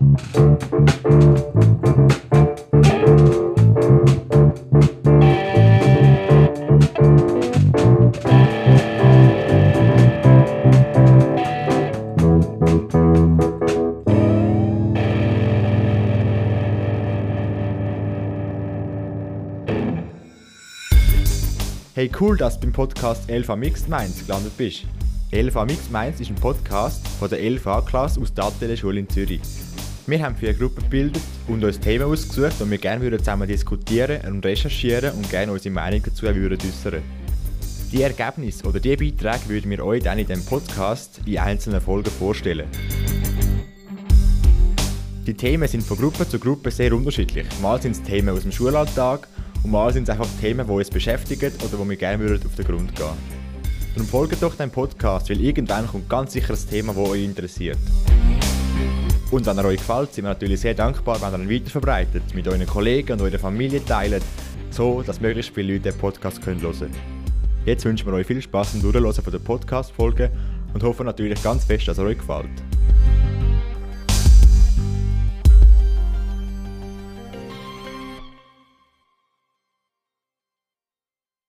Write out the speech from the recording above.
Hey, cool, dass du beim Podcast Elfa Mixed Minds gelandet bist. Elfa Mixed Minds ist ein Podcast von der Elfa-Klasse aus der Atelier-Schule in Zürich. Wir haben vier Gruppen gebildet und uns Themen ausgesucht, die wir gerne würden zusammen diskutieren und recherchieren und gerne unsere Meinung dazu würden. Die Ergebnisse oder die Beiträge würden wir euch dann in diesem Podcast in einzelnen Folgen vorstellen. Die Themen sind von Gruppe zu Gruppe sehr unterschiedlich. Mal sind es Themen aus dem Schulalltag und mal sind es einfach Themen, die uns beschäftigen oder wo wir gerne würden auf den Grund gehen Darum folgt doch dem Podcast, weil irgendwann kommt ganz sicher ein Thema, das euch interessiert. Und wenn er euch gefällt, sind wir natürlich sehr dankbar, wenn ihr ihn weiterverbreitet, mit euren Kollegen und eurer Familie teilt, so dass möglichst viele Leute den Podcast hören können. Jetzt wünschen wir euch viel Spaß beim Durchhören der Podcast-Folge und hoffen natürlich ganz fest, dass er euch gefällt.